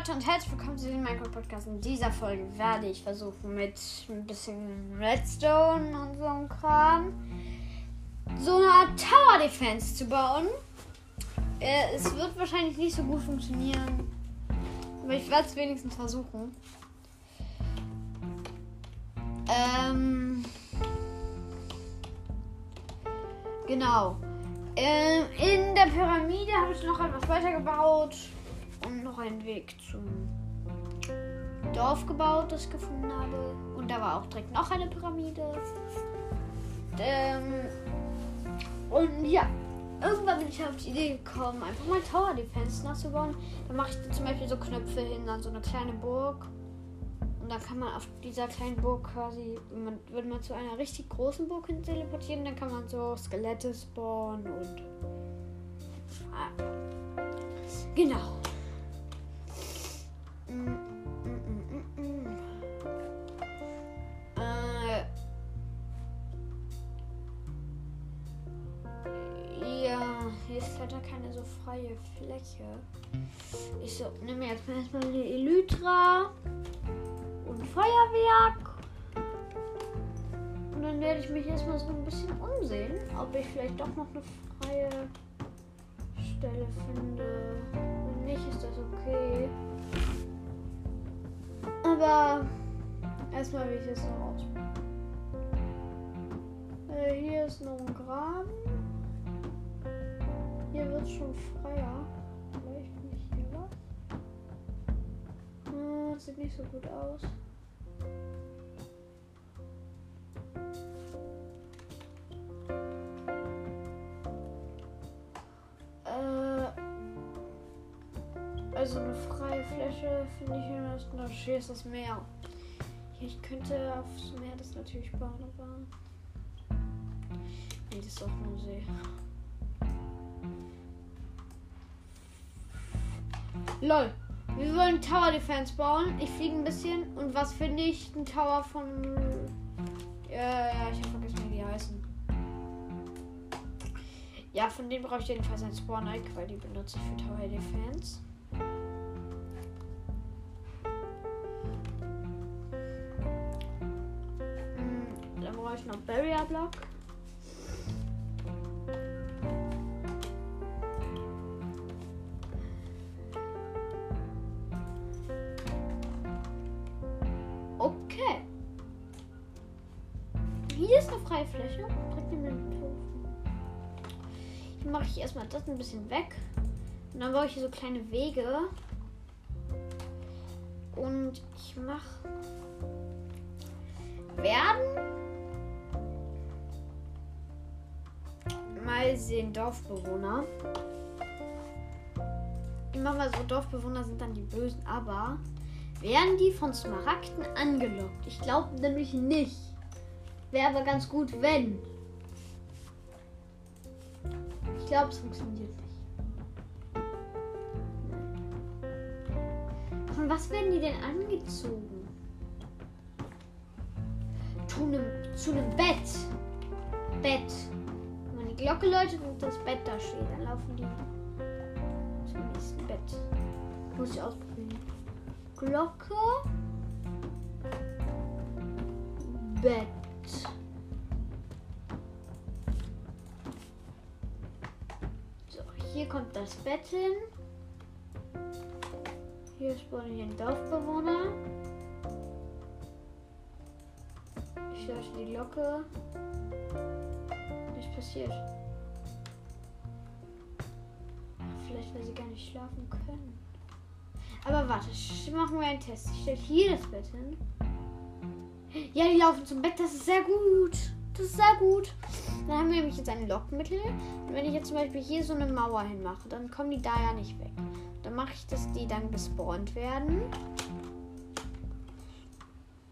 Leute und herzlich willkommen zu diesem Minecraft Podcast. In dieser Folge werde ich versuchen, mit ein bisschen Redstone und so einem Kram so eine Art Tower Defense zu bauen. Äh, es wird wahrscheinlich nicht so gut funktionieren, aber ich werde es wenigstens versuchen. Ähm. Genau. Ähm, in der Pyramide habe ich noch etwas weitergebaut und noch einen Weg zum Dorf gebaut, das ich gefunden habe. Und da war auch direkt noch eine Pyramide. Ähm, und ja, irgendwann bin ich auf die Idee gekommen, einfach mal Tower Defense nachzubauen. Da mache ich zum Beispiel so Knöpfe hin an so eine kleine Burg. Und dann kann man auf dieser kleinen Burg quasi, man, würde man zu einer richtig großen Burg hin teleportieren, dann kann man so Skelette spawnen und. Ah. Genau. Freie Fläche. Ich so, nehme jetzt mal erstmal die Elytra und Feuerwerk. Und dann werde ich mich erstmal so ein bisschen umsehen, ob ich vielleicht doch noch eine freie Stelle finde. Wenn nicht, ist das okay. Aber erstmal will ich es noch ausprobieren. Äh, hier ist noch ein Graben. Hier wird schon freier. Vielleicht bin ich hier was. Hm, das sieht nicht so gut aus. Äh, also eine freie Fläche finde ich am besten. Da hier ist das Meer. Ich könnte aufs Meer das natürlich bauen, aber. Nee, das ist auch nur See. LOL. Wir wollen Tower Defense bauen. Ich fliege ein bisschen. Und was finde ich? Ein Tower von. Ja, ja, ich habe vergessen, wie die heißen. Ja, von denen brauche ich jedenfalls ein Spawn-Egg, weil die benutze ich für Tower Defense. Hm, Dann brauche ich noch Barrier Block. Bisschen weg. Und dann baue ich hier so kleine Wege. Und ich mache. Werden. Mal sehen, Dorfbewohner. Mache mal so, Dorfbewohner sind dann die Bösen, aber werden die von Smaragden angelockt? Ich glaube nämlich nicht. Wäre aber ganz gut, wenn. Glaube, es funktioniert nicht. Von was werden die denn angezogen? Zu einem, zu einem Bett. Bett. Wenn man die Glocke läutet und das Bett da steht, dann laufen die zum nächsten Bett. Muss ich ausprobieren. Glocke. Bett. Hier kommt das Bett hin. Hier spawnen hier ein Dorfbewohner. Ich lösche die Glocke. Nichts passiert. Ach, vielleicht, weil sie gar nicht schlafen können. Aber warte, machen wir einen Test. Ich stelle hier das Bett hin. Ja, die laufen zum Bett. Das ist sehr gut. Das ist sehr gut. Dann haben wir nämlich jetzt ein Lockmittel. Und wenn ich jetzt zum Beispiel hier so eine Mauer hinmache, dann kommen die da ja nicht weg. Dann mache ich, dass die dann gespawnt werden.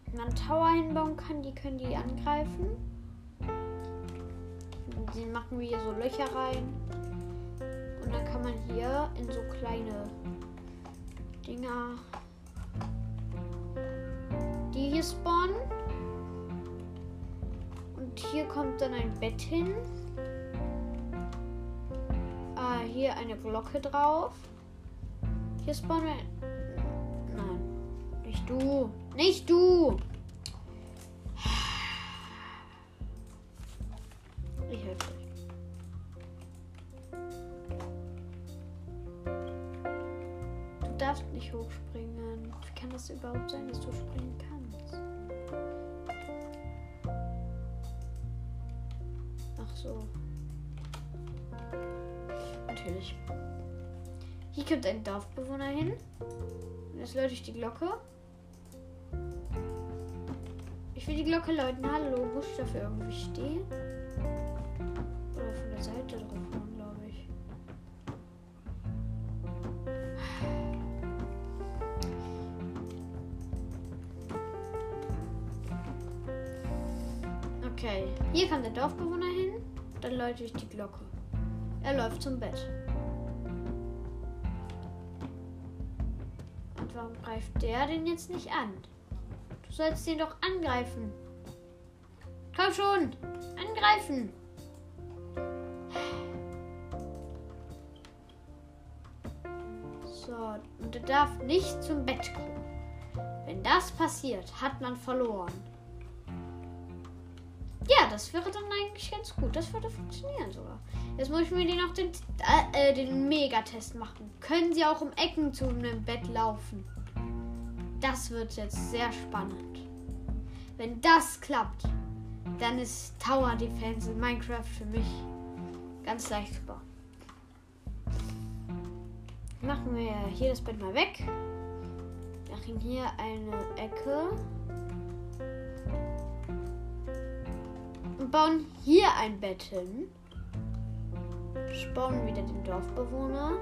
Wenn man Tower hinbauen kann, die können die angreifen. Und Den machen wir hier so Löcher rein. Und dann kann man hier in so kleine Dinger. Die hier spawnen. Hier kommt dann ein Bett hin. Ah, hier eine Glocke drauf. Hier spawnen wir Du. Nicht du. Ich helfe euch. Du darfst nicht hochspringen. Wie kann das überhaupt sein, dass du springen kannst? So. Natürlich. Hier kommt ein Dorfbewohner hin. Jetzt läute ich die Glocke. Ich will die Glocke läuten. Hallo, muss ich dafür irgendwie stehen? Läute ich die Glocke. Er läuft zum Bett. Und warum greift der den jetzt nicht an? Du sollst den doch angreifen. Komm schon, angreifen. So, und er darf nicht zum Bett kommen. Wenn das passiert, hat man verloren. Das wäre dann eigentlich ganz gut. Das würde funktionieren sogar. Jetzt muss ich mir noch den, äh, äh, den Megatest machen. Können sie auch um Ecken zu einem Bett laufen? Das wird jetzt sehr spannend. Wenn das klappt, dann ist Tower Defense in Minecraft für mich ganz leicht super. Machen wir hier das Bett mal weg. Machen hier eine Ecke. Bauen hier ein Bett hin. Spawnen wieder den Dorfbewohner.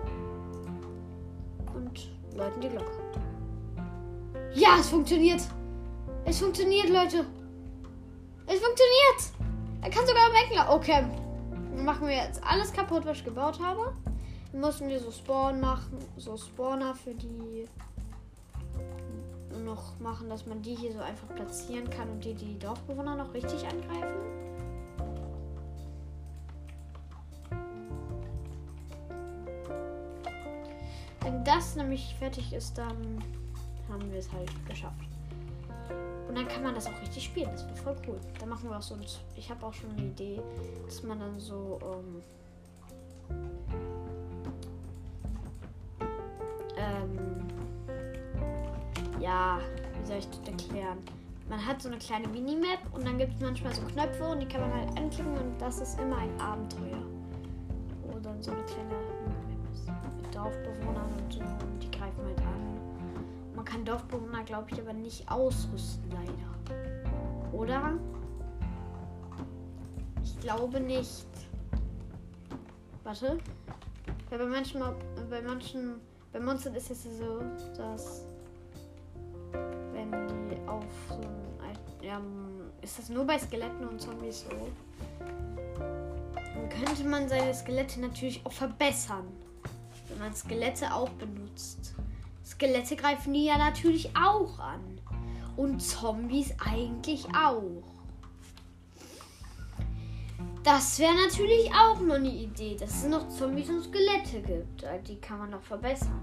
Und läuten die Glocke. Ja, es funktioniert. Es funktioniert, Leute. Es funktioniert. Er kann sogar weglaufen. Okay. Dann machen wir jetzt alles kaputt, was ich gebaut habe. Dann mussten wir so Spawn machen. So Spawner für die noch machen, dass man die hier so einfach platzieren kann und die die Dorfbewohner noch richtig angreifen. Das nämlich fertig ist, dann haben wir es halt geschafft. Und dann kann man das auch richtig spielen. Das wird voll cool. Dann machen wir auch so ein. Ich habe auch schon eine Idee, dass man dann so. Ähm, ähm, ja, wie soll ich das erklären? Man hat so eine kleine Minimap und dann gibt es manchmal so Knöpfe und die kann man halt anklicken und das ist immer ein Abenteuer. Dann so eine kleine Dorfbewohnern und so und die greifen halt an. Man kann Dorfbewohner, glaube ich, aber nicht ausrüsten, leider. Oder? Ich glaube nicht. Warte. Ja, bei manchen, bei manchen, bei Monstern ist es so, dass wenn die auf so ein, ja, ist das nur bei Skeletten und Zombies so, dann könnte man seine Skelette natürlich auch verbessern, wenn man Skelette auch benutzt. Skelette greifen die ja natürlich auch an. Und Zombies eigentlich auch. Das wäre natürlich auch noch eine Idee, dass es noch Zombies und Skelette gibt. Die kann man noch verbessern.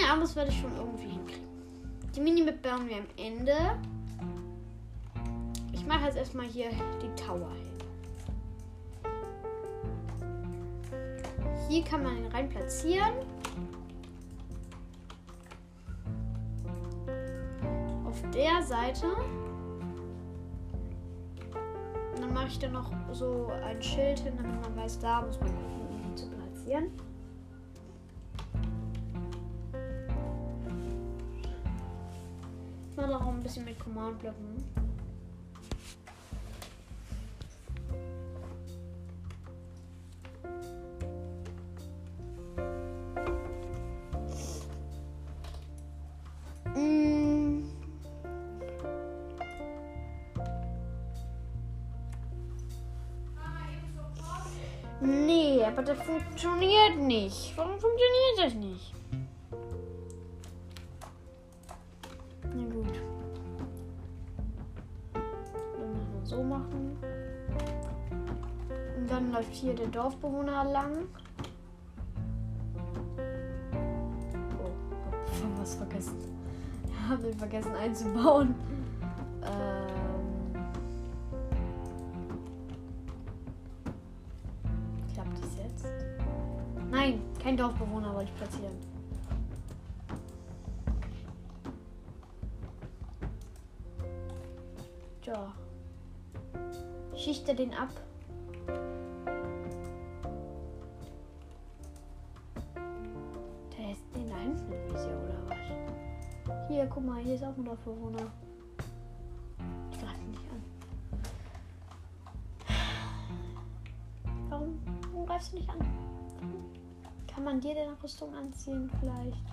Ja, aber das werde ich schon irgendwie hinkriegen. Die Minimap bauen wir am Ende. Ich mache jetzt erstmal hier die Tower hin. Hier kann man ihn rein platzieren. Auf der Seite. Und dann mache ich dann noch so ein Schild hin, damit man weiß, da muss man gucken, ihn zu platzieren. Ich mache auch ein bisschen mit Command-Blöcken. Funktioniert nicht. Warum funktioniert das nicht? Na gut. Dann müssen wir so machen. Und dann läuft hier der Dorfbewohner lang. Oh, was vergessen. Haben den vergessen einzubauen. Hier, guck mal, hier ist auch ein Dorfbewohner. Ich greife ihn nicht an. Warum, warum greifst du nicht an? Kann man dir denn Rüstung anziehen, vielleicht?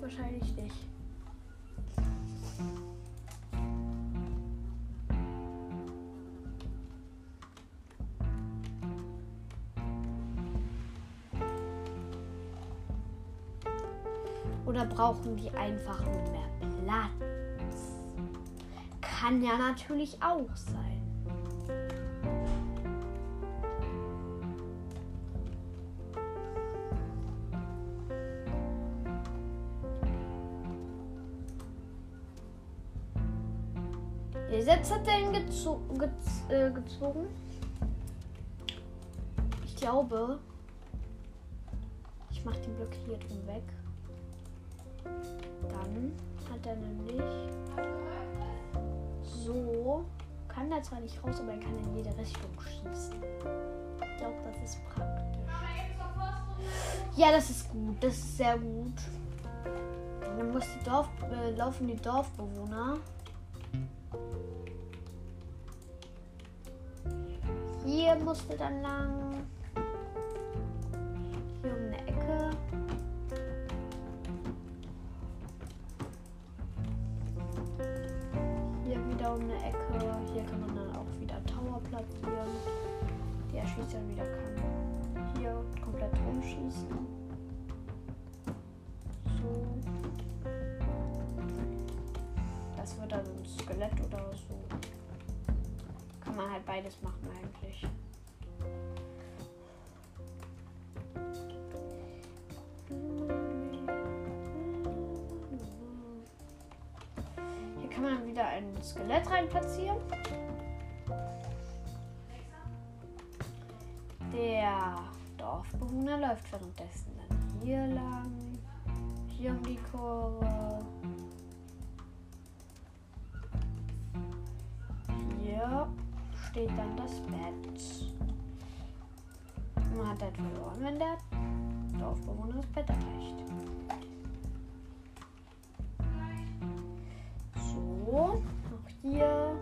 Wahrscheinlich nicht. Brauchen die einfach nur mehr Platz? Kann ja natürlich auch sein. Setz hat er ihn gezo gez äh, gezogen? Ich glaube, ich mache den Block hier drum weg. Dann hat er nämlich so, kann er zwar nicht raus, aber er kann in jede Richtung schießen. Ich glaube, das ist praktisch. Ja, das ist gut. Das ist sehr gut. Dann muss die Dorf, äh, laufen die Dorfbewohner. Hier musste dann lang. Eine Ecke. Hier kann man dann auch wieder Tower platzieren. Die er schießt dann wieder kann. Hier komplett rumschießen. So. Das wird dann ein Skelett oder so. Kann man halt beides machen eigentlich. Skelett rein platzieren. Der Dorfbewohner läuft währenddessen dann hier lang, hier um die Kurve. Hier steht dann das Bett. Man hat halt verloren, wenn der Dorfbewohner das Bett erreicht. So, hier.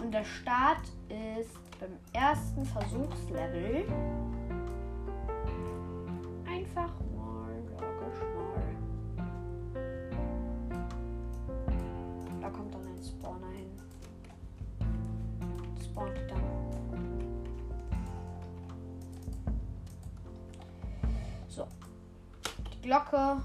Und der Start ist beim ersten Versuchslevel einfach Glocke.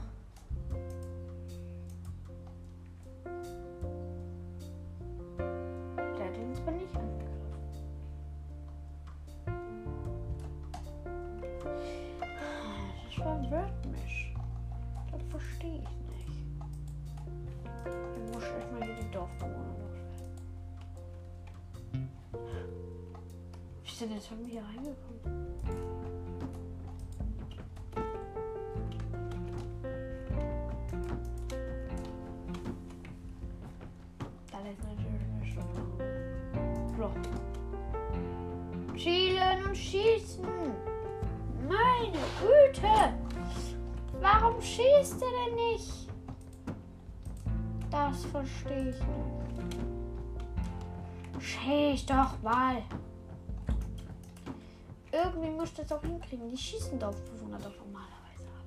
Und schießen. Meine Güte. Warum schießt er denn nicht? Das verstehe ich nicht. Schieß doch mal. Irgendwie muss das auch hinkriegen. Die schießen Dorfbewohner doch normalerweise ab.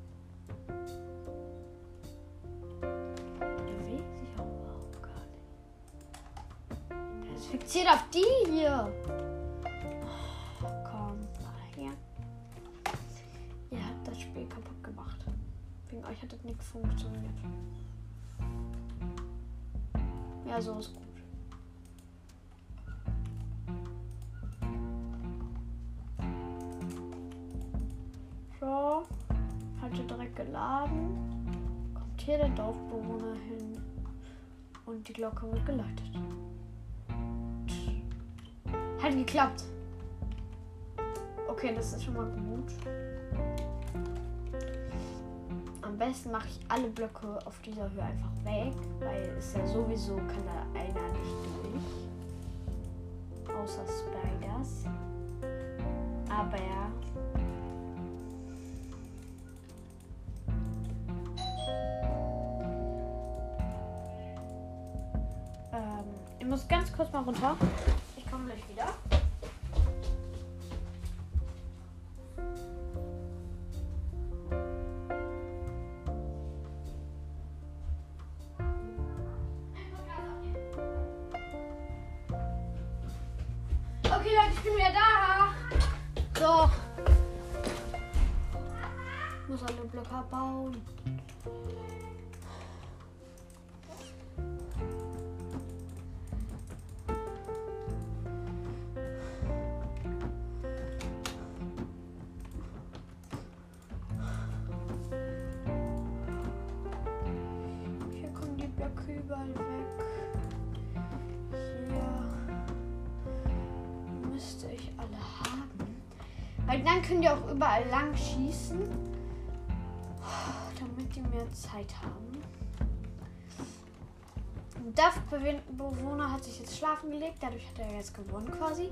Bewegt sich auch überhaupt gar nicht. Ist fixiert auf die hier. funktioniert. Ja, so ist gut. So. Hatte direkt geladen. Kommt hier der Dorfbewohner hin. Und die Glocke wird geleitet. Hat geklappt. Okay, das ist schon mal gut. Am besten mache ich alle Blöcke auf dieser Höhe einfach weg, weil es ja sowieso kann da einer nicht durch. Außer Spiders. Aber ja. Ähm, ich muss ganz kurz mal runter. Ich komme gleich wieder. Blöcke abbauen. Hier kommen die Blöcke überall weg. Hier müsste ich alle haben. Weil dann können die auch überall lang schießen. Damit die mehr Zeit haben. Der Bewohner hat sich jetzt schlafen gelegt. Dadurch hat er jetzt gewonnen quasi.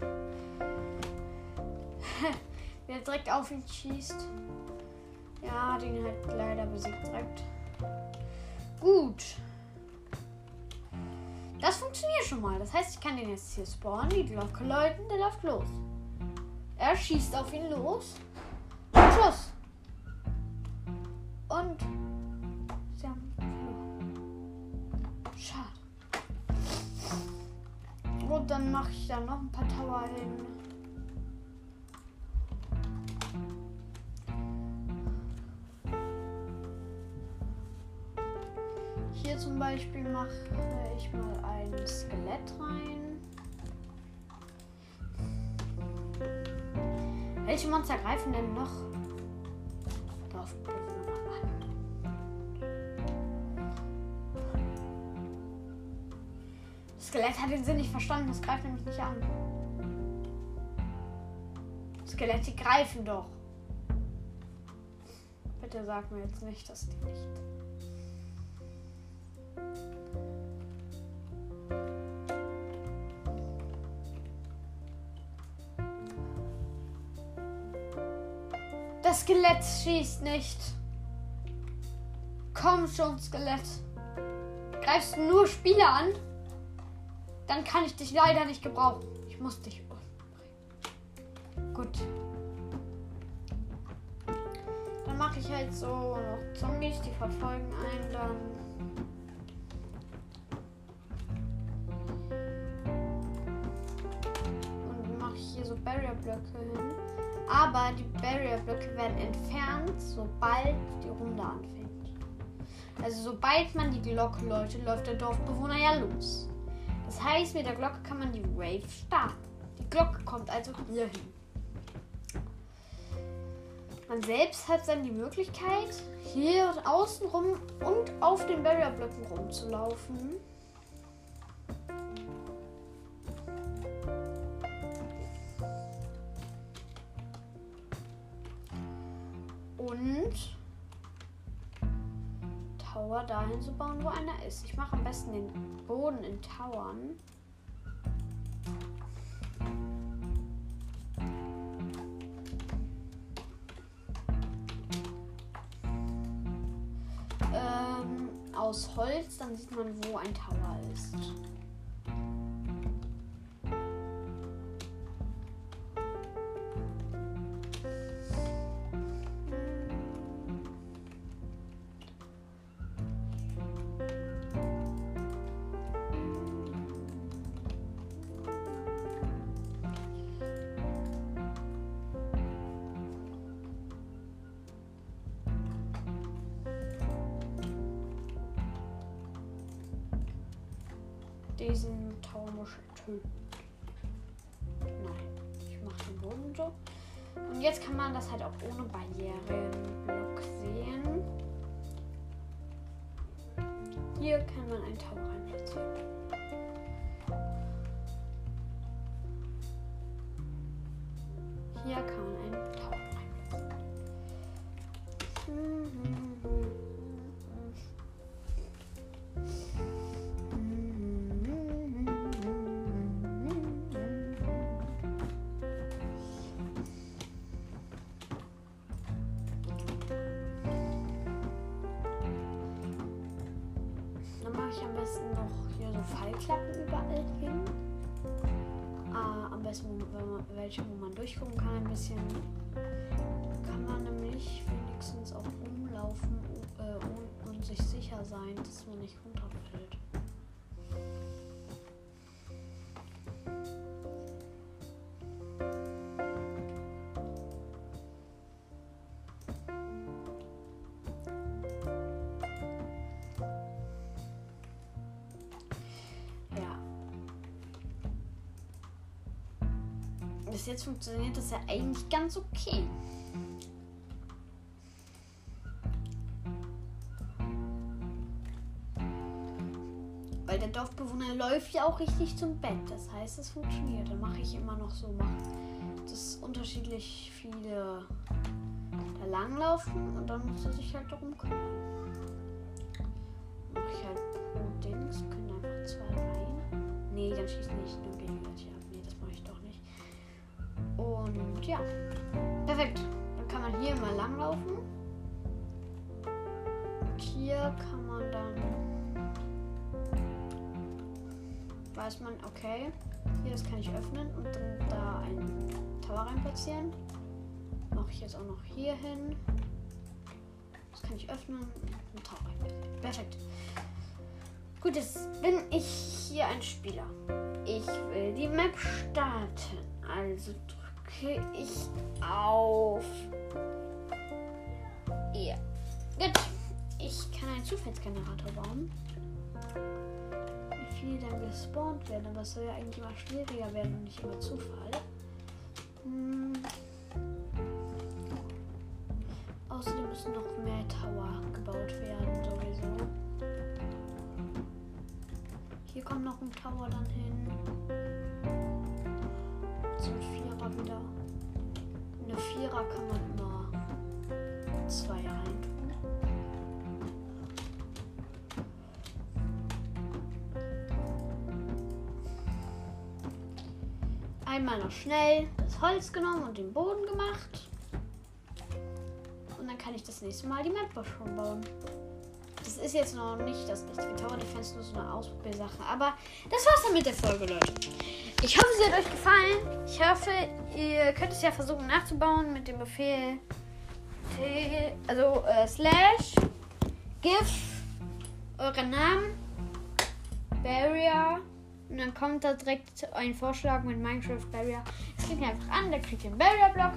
Wer direkt auf ihn schießt. Ja, den hat leider besiegt direkt. Gut. Das funktioniert schon mal. Das heißt, ich kann den jetzt hier spawnen, die Glocke läuten, der läuft los. Er schießt auf ihn los. Und sie haben verloren. Schade. Und dann mache ich da noch ein paar Tower hin. Hier zum Beispiel mache ich mal ein Skelett rein. Welche Monster greifen denn noch Skelett hat den Sinn nicht verstanden, das greift nämlich nicht an. Skelette greifen doch. Bitte sag mir jetzt nicht, dass die nicht. Das Skelett schießt nicht. Komm schon, Skelett. Greifst du nur Spieler an? Dann kann ich dich leider nicht gebrauchen. Ich muss dich umbringen. Gut. Dann mache ich halt so noch Zombies, die verfolgen einen dann. Und mache ich hier so Barrier-Blöcke hin. Aber die Barrier-Blöcke werden entfernt, sobald die Runde anfängt. Also sobald man die Glocke läutet, läuft der Dorfbewohner ja los. Das heißt, mit der Glocke kann man die Wave starten. Die Glocke kommt also hier hin. Man selbst hat dann die Möglichkeit, hier außen rum und auf den Barrier-Blöcken rumzulaufen. Tower dahin zu bauen, wo einer ist. Ich mache am besten den Boden in Towern. Ähm, aus Holz, dann sieht man, wo ein Tower ist. diesen Taumuschel töten. Nein, ich mache den Boden so. Und jetzt kann man das halt auch ohne Barrierenblock sehen. Hier kann man einen Tau reinplatzieren. Hier kann man einen Tau Fallklappen überall hin. Ah, am besten man, welche, wo man durchgucken kann ein bisschen. Kann man nämlich wenigstens auch rumlaufen äh, und, und sich sicher sein, dass man nicht runterfällt. Bis jetzt funktioniert das ja eigentlich ganz okay. Weil der Dorfbewohner läuft ja auch richtig zum Bett. Das heißt, es funktioniert. Dann mache ich immer noch so, mache dass unterschiedlich viele da langlaufen und dann muss er sich halt darum kümmern. Mache ich halt pro Dings, können einfach zwei rein. Nee, dann schießt nicht nur man hier mal langlaufen. Und hier kann man dann weiß man, okay, hier das kann ich öffnen und dann da einen Tower rein platzieren. Mache ich jetzt auch noch hier hin. Das kann ich öffnen und Tower rein. Perfekt. Gut, jetzt bin ich hier ein Spieler. Ich will die Map starten. Also ich auf. Ja. Gut. Ich kann einen Zufallsgenerator bauen wie viele dann gespawnt werden, aber es soll ja eigentlich immer schwieriger werden und nicht immer Zufall. Hm. Außerdem müssen noch mehr Tower gebaut werden, sowieso. Hier kommt noch ein Tower dann hin. Ein Vierer wieder. Eine Vierer kann man immer zwei reintun. einmal noch schnell das Holz genommen und den Boden gemacht. Und dann kann ich das nächste Mal die Map schon bauen. Das ist jetzt noch nicht das richtige Tower Defense, nur so eine Ausprobiersache. Aber das war's dann mit der Folge, Leute. Ich hoffe, sie hat euch gefallen. Ich hoffe, ihr könnt es ja versuchen nachzubauen mit dem Befehl T, also äh, slash gif euren Namen Barrier und dann kommt da direkt ein Vorschlag mit Minecraft Barrier. Klickt einfach an, da kriegt ihr einen Barrier-Block.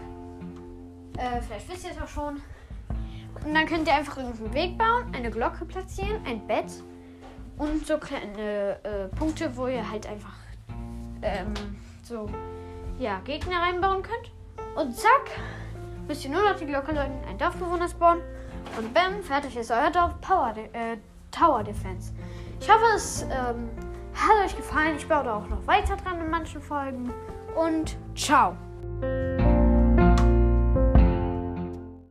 Äh, vielleicht wisst ihr es auch schon. Und dann könnt ihr einfach irgendeinen Weg bauen, eine Glocke platzieren, ein Bett und so kleine äh, Punkte, wo ihr halt einfach ähm, so ja, Gegner reinbauen könnt. Und zack, müsst ihr nur noch die Glocke läuten, ein Dorfbewohner spawnen und bam, fertig ist euer Dorf Power, äh, Tower Defense. Ich hoffe, es ähm, hat euch gefallen. Ich baue da auch noch weiter dran in manchen Folgen. Und ciao.